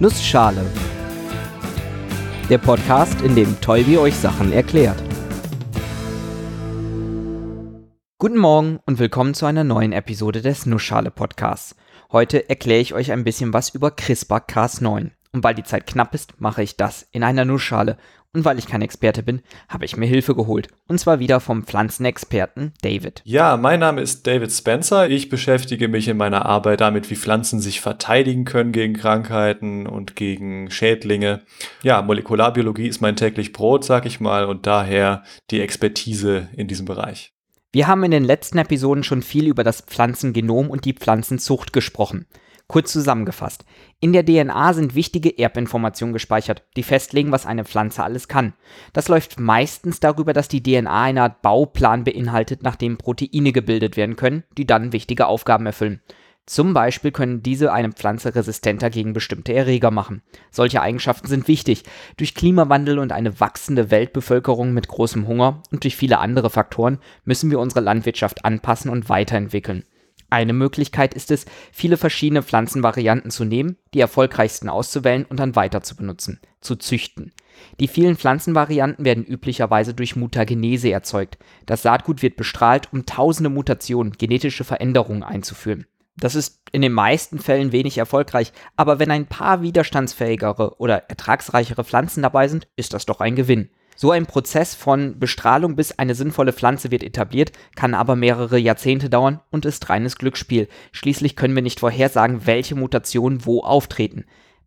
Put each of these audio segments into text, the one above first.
Nussschale. Der Podcast, in dem Tolbi euch Sachen erklärt. Guten Morgen und willkommen zu einer neuen Episode des Nussschale Podcasts. Heute erkläre ich euch ein bisschen was über CRISPR-Cas9. Und weil die Zeit knapp ist, mache ich das in einer Nussschale. Und weil ich kein Experte bin, habe ich mir Hilfe geholt. Und zwar wieder vom Pflanzenexperten David. Ja, mein Name ist David Spencer. Ich beschäftige mich in meiner Arbeit damit, wie Pflanzen sich verteidigen können gegen Krankheiten und gegen Schädlinge. Ja, Molekularbiologie ist mein täglich Brot, sag ich mal, und daher die Expertise in diesem Bereich. Wir haben in den letzten Episoden schon viel über das Pflanzengenom und die Pflanzenzucht gesprochen. Kurz zusammengefasst. In der DNA sind wichtige Erbinformationen gespeichert, die festlegen, was eine Pflanze alles kann. Das läuft meistens darüber, dass die DNA eine Art Bauplan beinhaltet, nach dem Proteine gebildet werden können, die dann wichtige Aufgaben erfüllen. Zum Beispiel können diese eine Pflanze resistenter gegen bestimmte Erreger machen. Solche Eigenschaften sind wichtig. Durch Klimawandel und eine wachsende Weltbevölkerung mit großem Hunger und durch viele andere Faktoren müssen wir unsere Landwirtschaft anpassen und weiterentwickeln. Eine Möglichkeit ist es, viele verschiedene Pflanzenvarianten zu nehmen, die erfolgreichsten auszuwählen und dann weiter zu benutzen, zu züchten. Die vielen Pflanzenvarianten werden üblicherweise durch Mutagenese erzeugt. Das Saatgut wird bestrahlt, um tausende Mutationen, genetische Veränderungen einzuführen. Das ist in den meisten Fällen wenig erfolgreich, aber wenn ein paar widerstandsfähigere oder ertragsreichere Pflanzen dabei sind, ist das doch ein Gewinn. So ein Prozess von Bestrahlung bis eine sinnvolle Pflanze wird etabliert, kann aber mehrere Jahrzehnte dauern und ist reines Glücksspiel. Schließlich können wir nicht vorhersagen, welche Mutationen wo auftreten.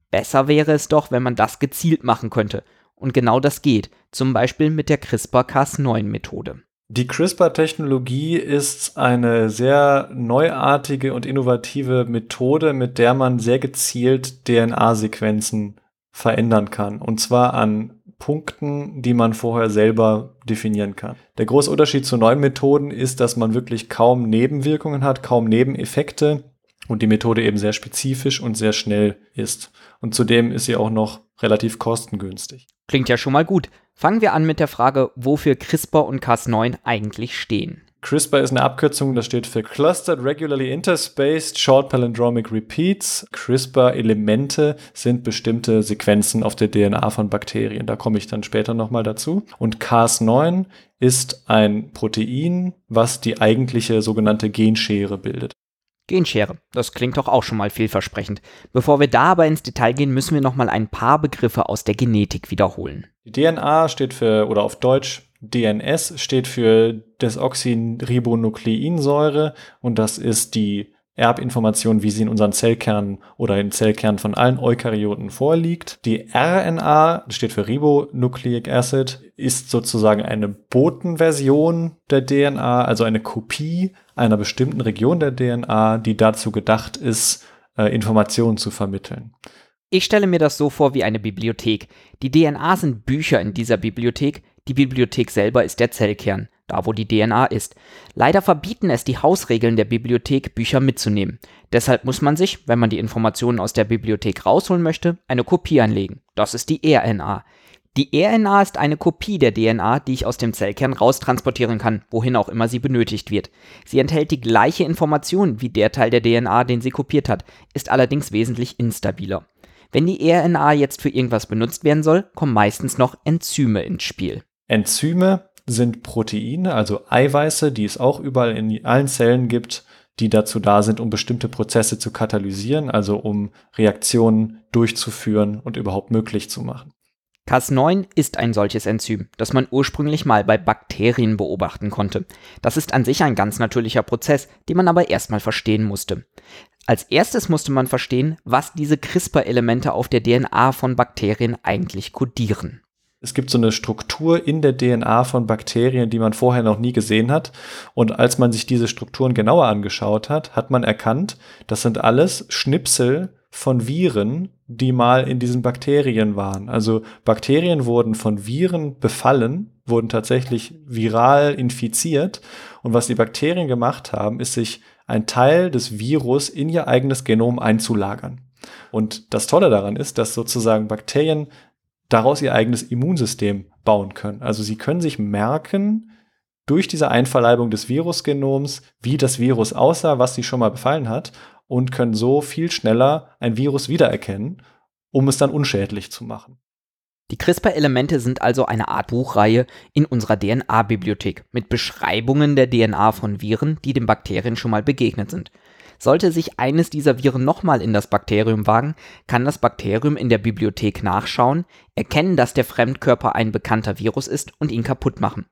Besser wäre es doch, wenn man das gezielt machen könnte. Und genau das geht, zum Beispiel mit der CRISPR-Cas9-Methode. Die CRISPR-Technologie ist eine sehr neuartige und innovative Methode, mit der man sehr gezielt DNA-Sequenzen verändern kann. Und zwar an Punkten, die man vorher selber definieren kann. Der große Unterschied zu neuen Methoden ist, dass man wirklich kaum Nebenwirkungen hat, kaum Nebeneffekte und die Methode eben sehr spezifisch und sehr schnell ist. Und zudem ist sie auch noch relativ kostengünstig. Klingt ja schon mal gut. Fangen wir an mit der Frage, wofür CRISPR und Cas9 eigentlich stehen. CRISPR ist eine Abkürzung, das steht für Clustered Regularly Interspaced Short Palindromic Repeats. CRISPR-Elemente sind bestimmte Sequenzen auf der DNA von Bakterien. Da komme ich dann später nochmal dazu. Und Cas9 ist ein Protein, was die eigentliche sogenannte Genschere bildet. Genschere, das klingt doch auch schon mal vielversprechend. Bevor wir da aber ins Detail gehen, müssen wir nochmal ein paar Begriffe aus der Genetik wiederholen. Die DNA steht für, oder auf Deutsch DNS steht für Desoxyribonukleinsäure und das ist die Erbinformation, wie sie in unseren Zellkernen oder in Zellkernen von allen Eukaryoten vorliegt. Die RNA steht für Ribonucleic Acid, ist sozusagen eine Botenversion der DNA, also eine Kopie einer bestimmten Region der DNA, die dazu gedacht ist, äh, Informationen zu vermitteln. Ich stelle mir das so vor wie eine Bibliothek. Die DNA sind Bücher in dieser Bibliothek, die Bibliothek selber ist der Zellkern, da wo die DNA ist. Leider verbieten es die Hausregeln der Bibliothek, Bücher mitzunehmen. Deshalb muss man sich, wenn man die Informationen aus der Bibliothek rausholen möchte, eine Kopie anlegen. Das ist die RNA. Die RNA ist eine Kopie der DNA, die ich aus dem Zellkern raustransportieren kann, wohin auch immer sie benötigt wird. Sie enthält die gleiche Information wie der Teil der DNA, den sie kopiert hat, ist allerdings wesentlich instabiler. Wenn die RNA jetzt für irgendwas benutzt werden soll, kommen meistens noch Enzyme ins Spiel. Enzyme sind Proteine, also Eiweiße, die es auch überall in allen Zellen gibt, die dazu da sind, um bestimmte Prozesse zu katalysieren, also um Reaktionen durchzuführen und überhaupt möglich zu machen. Cas9 ist ein solches Enzym, das man ursprünglich mal bei Bakterien beobachten konnte. Das ist an sich ein ganz natürlicher Prozess, den man aber erstmal verstehen musste. Als erstes musste man verstehen, was diese CRISPR-Elemente auf der DNA von Bakterien eigentlich kodieren es gibt so eine Struktur in der DNA von Bakterien, die man vorher noch nie gesehen hat. Und als man sich diese Strukturen genauer angeschaut hat, hat man erkannt, das sind alles Schnipsel von Viren, die mal in diesen Bakterien waren. Also Bakterien wurden von Viren befallen, wurden tatsächlich viral infiziert. Und was die Bakterien gemacht haben, ist sich ein Teil des Virus in ihr eigenes Genom einzulagern. Und das Tolle daran ist, dass sozusagen Bakterien daraus ihr eigenes Immunsystem bauen können. Also sie können sich merken, durch diese Einverleibung des Virusgenoms, wie das Virus aussah, was sie schon mal befallen hat, und können so viel schneller ein Virus wiedererkennen um es dann unschädlich zu machen. Die CRISPR-Elemente sind also eine Art Buchreihe in unserer DNA-Bibliothek mit Beschreibungen der DNA von Viren, die den Bakterien schon mal begegnet sind. Sollte sich eines dieser Viren nochmal in das Bakterium wagen, kann das Bakterium in der Bibliothek nachschauen, erkennen, dass der Fremdkörper ein bekannter Virus ist und ihn kaputt machen.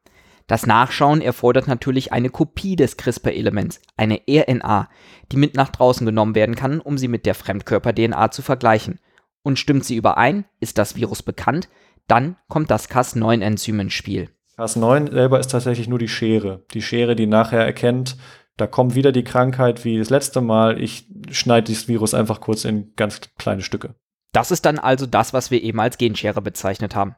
Das Nachschauen erfordert natürlich eine Kopie des CRISPR-Elements, eine RNA, die mit nach draußen genommen werden kann, um sie mit der Fremdkörper-DNA zu vergleichen. Und stimmt sie überein, ist das Virus bekannt, dann kommt das Cas9-Enzym ins Spiel. Cas9 selber ist tatsächlich nur die Schere. Die Schere, die nachher erkennt, da kommt wieder die Krankheit wie das letzte Mal. Ich schneide dieses Virus einfach kurz in ganz kleine Stücke. Das ist dann also das, was wir eben als Genschere bezeichnet haben.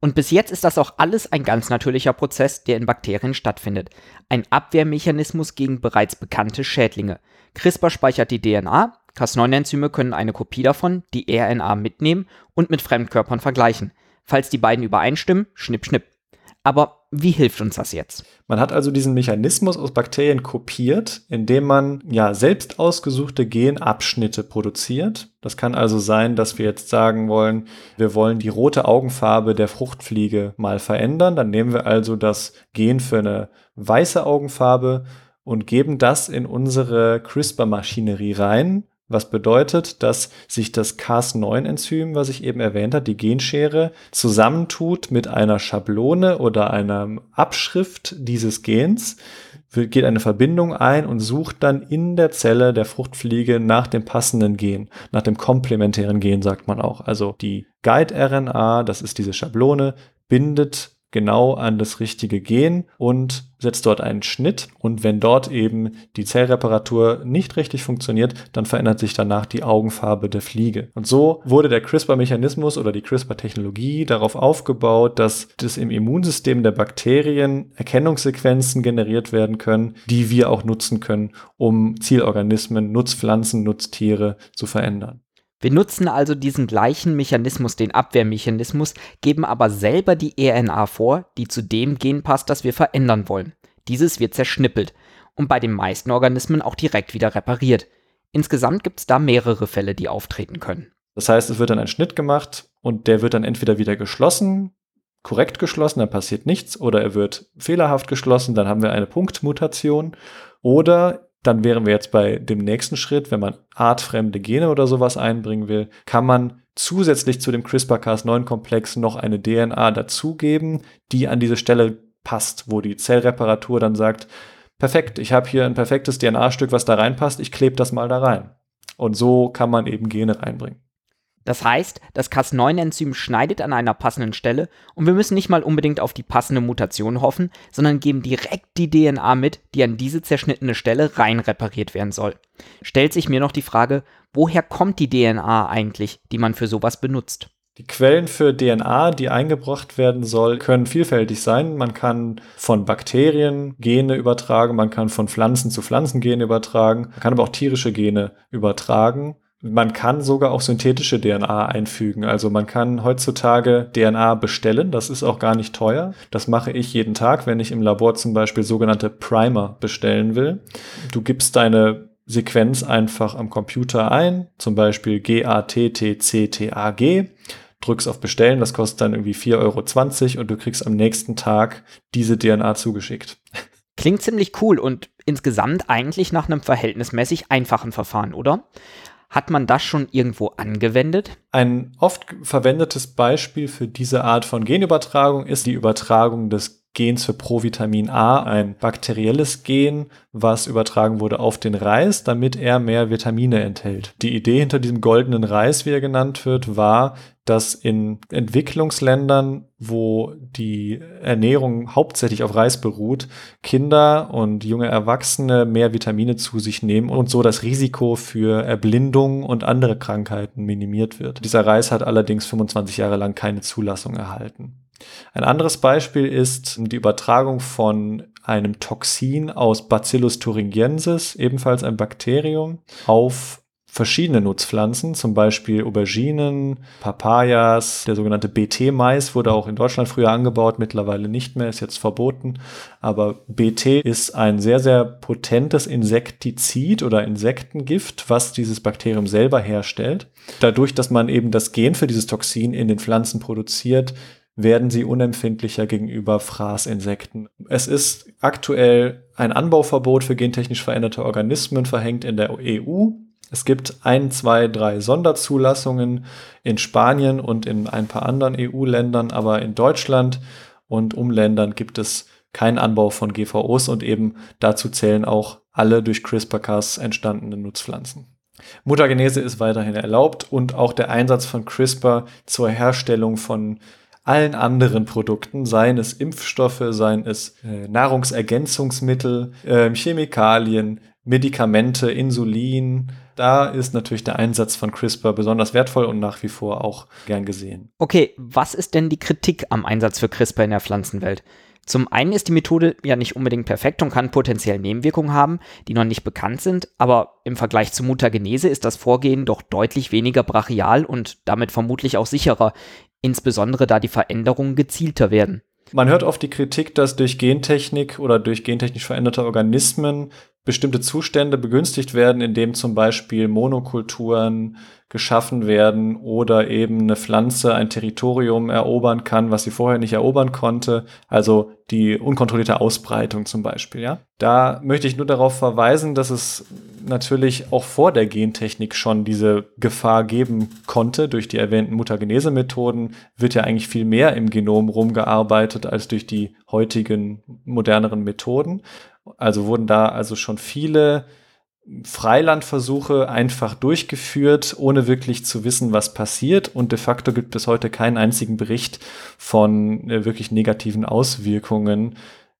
Und bis jetzt ist das auch alles ein ganz natürlicher Prozess, der in Bakterien stattfindet. Ein Abwehrmechanismus gegen bereits bekannte Schädlinge. CRISPR speichert die DNA, Cas9-Enzyme können eine Kopie davon, die RNA, mitnehmen und mit Fremdkörpern vergleichen. Falls die beiden übereinstimmen, schnipp, schnipp. Aber wie hilft uns das jetzt? Man hat also diesen Mechanismus aus Bakterien kopiert, indem man ja selbst ausgesuchte Genabschnitte produziert. Das kann also sein, dass wir jetzt sagen wollen, wir wollen die rote Augenfarbe der Fruchtfliege mal verändern. Dann nehmen wir also das Gen für eine weiße Augenfarbe und geben das in unsere CRISPR-Maschinerie rein was bedeutet, dass sich das Cas9-Enzym, was ich eben erwähnt habe, die Genschere, zusammentut mit einer Schablone oder einer Abschrift dieses Gens, geht eine Verbindung ein und sucht dann in der Zelle der Fruchtfliege nach dem passenden Gen, nach dem komplementären Gen sagt man auch. Also die Guide-RNA, das ist diese Schablone, bindet genau an das richtige Gen und setzt dort einen Schnitt. Und wenn dort eben die Zellreparatur nicht richtig funktioniert, dann verändert sich danach die Augenfarbe der Fliege. Und so wurde der CRISPR-Mechanismus oder die CRISPR-Technologie darauf aufgebaut, dass das im Immunsystem der Bakterien Erkennungssequenzen generiert werden können, die wir auch nutzen können, um Zielorganismen, Nutzpflanzen, Nutztiere zu verändern. Wir nutzen also diesen gleichen Mechanismus, den Abwehrmechanismus, geben aber selber die RNA vor, die zu dem Gen passt, das wir verändern wollen. Dieses wird zerschnippelt und bei den meisten Organismen auch direkt wieder repariert. Insgesamt gibt es da mehrere Fälle, die auftreten können. Das heißt, es wird dann ein Schnitt gemacht und der wird dann entweder wieder geschlossen, korrekt geschlossen, dann passiert nichts, oder er wird fehlerhaft geschlossen, dann haben wir eine Punktmutation, oder dann wären wir jetzt bei dem nächsten Schritt, wenn man artfremde Gene oder sowas einbringen will, kann man zusätzlich zu dem CRISPR-Cas9-Komplex noch eine DNA dazugeben, die an diese Stelle passt, wo die Zellreparatur dann sagt, perfekt, ich habe hier ein perfektes DNA-Stück, was da reinpasst, ich klebe das mal da rein. Und so kann man eben Gene reinbringen. Das heißt, das Cas9-Enzym schneidet an einer passenden Stelle und wir müssen nicht mal unbedingt auf die passende Mutation hoffen, sondern geben direkt die DNA mit, die an diese zerschnittene Stelle rein repariert werden soll. Stellt sich mir noch die Frage, woher kommt die DNA eigentlich, die man für sowas benutzt? Die Quellen für DNA, die eingebracht werden soll, können vielfältig sein. Man kann von Bakterien Gene übertragen, man kann von Pflanzen zu Pflanzen Gene übertragen, man kann aber auch tierische Gene übertragen. Man kann sogar auch synthetische DNA einfügen. Also man kann heutzutage DNA bestellen. Das ist auch gar nicht teuer. Das mache ich jeden Tag, wenn ich im Labor zum Beispiel sogenannte Primer bestellen will. Du gibst deine Sequenz einfach am Computer ein, zum Beispiel G-A-T-T-C-T-A-G, drückst auf Bestellen, das kostet dann irgendwie 4,20 Euro und du kriegst am nächsten Tag diese DNA zugeschickt. Klingt ziemlich cool und insgesamt eigentlich nach einem verhältnismäßig einfachen Verfahren, oder? Hat man das schon irgendwo angewendet? Ein oft verwendetes Beispiel für diese Art von Genübertragung ist die Übertragung des Gens für Provitamin A, ein bakterielles Gen, was übertragen wurde auf den Reis, damit er mehr Vitamine enthält. Die Idee hinter diesem goldenen Reis, wie er genannt wird, war, dass in Entwicklungsländern, wo die Ernährung hauptsächlich auf Reis beruht, Kinder und junge Erwachsene mehr Vitamine zu sich nehmen und so das Risiko für Erblindung und andere Krankheiten minimiert wird. Dieser Reis hat allerdings 25 Jahre lang keine Zulassung erhalten. Ein anderes Beispiel ist die Übertragung von einem Toxin aus Bacillus thuringiensis, ebenfalls ein Bakterium, auf verschiedene Nutzpflanzen, zum Beispiel Auberginen, Papayas, der sogenannte BT-Mais wurde auch in Deutschland früher angebaut, mittlerweile nicht mehr, ist jetzt verboten. Aber BT ist ein sehr, sehr potentes Insektizid oder Insektengift, was dieses Bakterium selber herstellt. Dadurch, dass man eben das Gen für dieses Toxin in den Pflanzen produziert, werden sie unempfindlicher gegenüber Fraßinsekten. Es ist aktuell ein Anbauverbot für gentechnisch veränderte Organismen verhängt in der EU. Es gibt ein, zwei, drei Sonderzulassungen in Spanien und in ein paar anderen EU-Ländern, aber in Deutschland und Umländern gibt es keinen Anbau von GVOs und eben dazu zählen auch alle durch CRISPR-Cas entstandenen Nutzpflanzen. Mutagenese ist weiterhin erlaubt und auch der Einsatz von CRISPR zur Herstellung von allen anderen Produkten, seien es Impfstoffe, seien es äh, Nahrungsergänzungsmittel, äh, Chemikalien, Medikamente, Insulin, da ist natürlich der Einsatz von CRISPR besonders wertvoll und nach wie vor auch gern gesehen. Okay, was ist denn die Kritik am Einsatz für CRISPR in der Pflanzenwelt? Zum einen ist die Methode ja nicht unbedingt perfekt und kann potenziell Nebenwirkungen haben, die noch nicht bekannt sind, aber im Vergleich zur Mutagenese ist das Vorgehen doch deutlich weniger brachial und damit vermutlich auch sicherer, insbesondere da die Veränderungen gezielter werden. Man hört oft die Kritik, dass durch Gentechnik oder durch gentechnisch veränderte Organismen bestimmte Zustände begünstigt werden, indem zum Beispiel Monokulturen geschaffen werden oder eben eine Pflanze ein Territorium erobern kann, was sie vorher nicht erobern konnte. Also die unkontrollierte Ausbreitung zum Beispiel, ja. Da möchte ich nur darauf verweisen, dass es natürlich auch vor der Gentechnik schon diese Gefahr geben konnte. Durch die erwähnten Mutagenese-Methoden wird ja eigentlich viel mehr im Genom rumgearbeitet als durch die heutigen moderneren Methoden. Also wurden da also schon viele Freilandversuche einfach durchgeführt, ohne wirklich zu wissen, was passiert. Und de facto gibt es heute keinen einzigen Bericht von äh, wirklich negativen Auswirkungen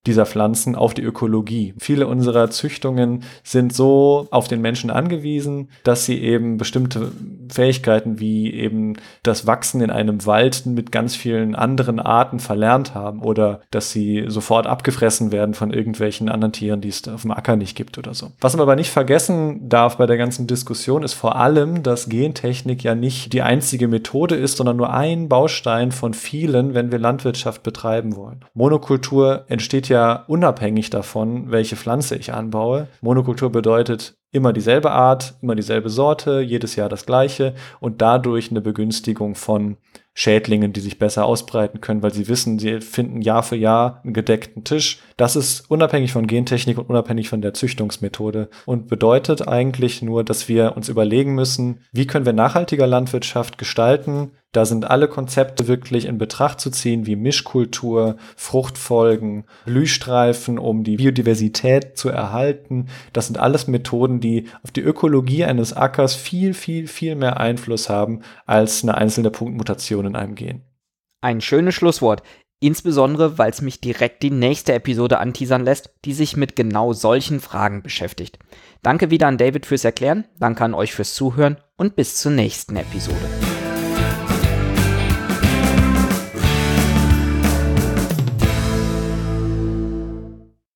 dieser Pflanzen auf die Ökologie. Viele unserer Züchtungen sind so auf den Menschen angewiesen, dass sie eben bestimmte Fähigkeiten wie eben das Wachsen in einem Wald mit ganz vielen anderen Arten verlernt haben oder dass sie sofort abgefressen werden von irgendwelchen anderen Tieren, die es auf dem Acker nicht gibt oder so. Was man aber nicht vergessen darf bei der ganzen Diskussion ist vor allem, dass Gentechnik ja nicht die einzige Methode ist, sondern nur ein Baustein von vielen, wenn wir Landwirtschaft betreiben wollen. Monokultur entsteht ja ja unabhängig davon, welche Pflanze ich anbaue. Monokultur bedeutet immer dieselbe Art, immer dieselbe Sorte, jedes Jahr das gleiche und dadurch eine Begünstigung von Schädlingen, die sich besser ausbreiten können, weil sie wissen, sie finden Jahr für Jahr einen gedeckten Tisch. Das ist unabhängig von Gentechnik und unabhängig von der Züchtungsmethode und bedeutet eigentlich nur, dass wir uns überlegen müssen, wie können wir nachhaltiger Landwirtschaft gestalten, da sind alle Konzepte wirklich in Betracht zu ziehen, wie Mischkultur, Fruchtfolgen, Blühstreifen, um die Biodiversität zu erhalten. Das sind alles Methoden, die auf die Ökologie eines Ackers viel, viel, viel mehr Einfluss haben als eine einzelne Punktmutation in einem Gen. Ein schönes Schlusswort. Insbesondere, weil es mich direkt die nächste Episode anteasern lässt, die sich mit genau solchen Fragen beschäftigt. Danke wieder an David fürs Erklären, danke an euch fürs Zuhören und bis zur nächsten Episode.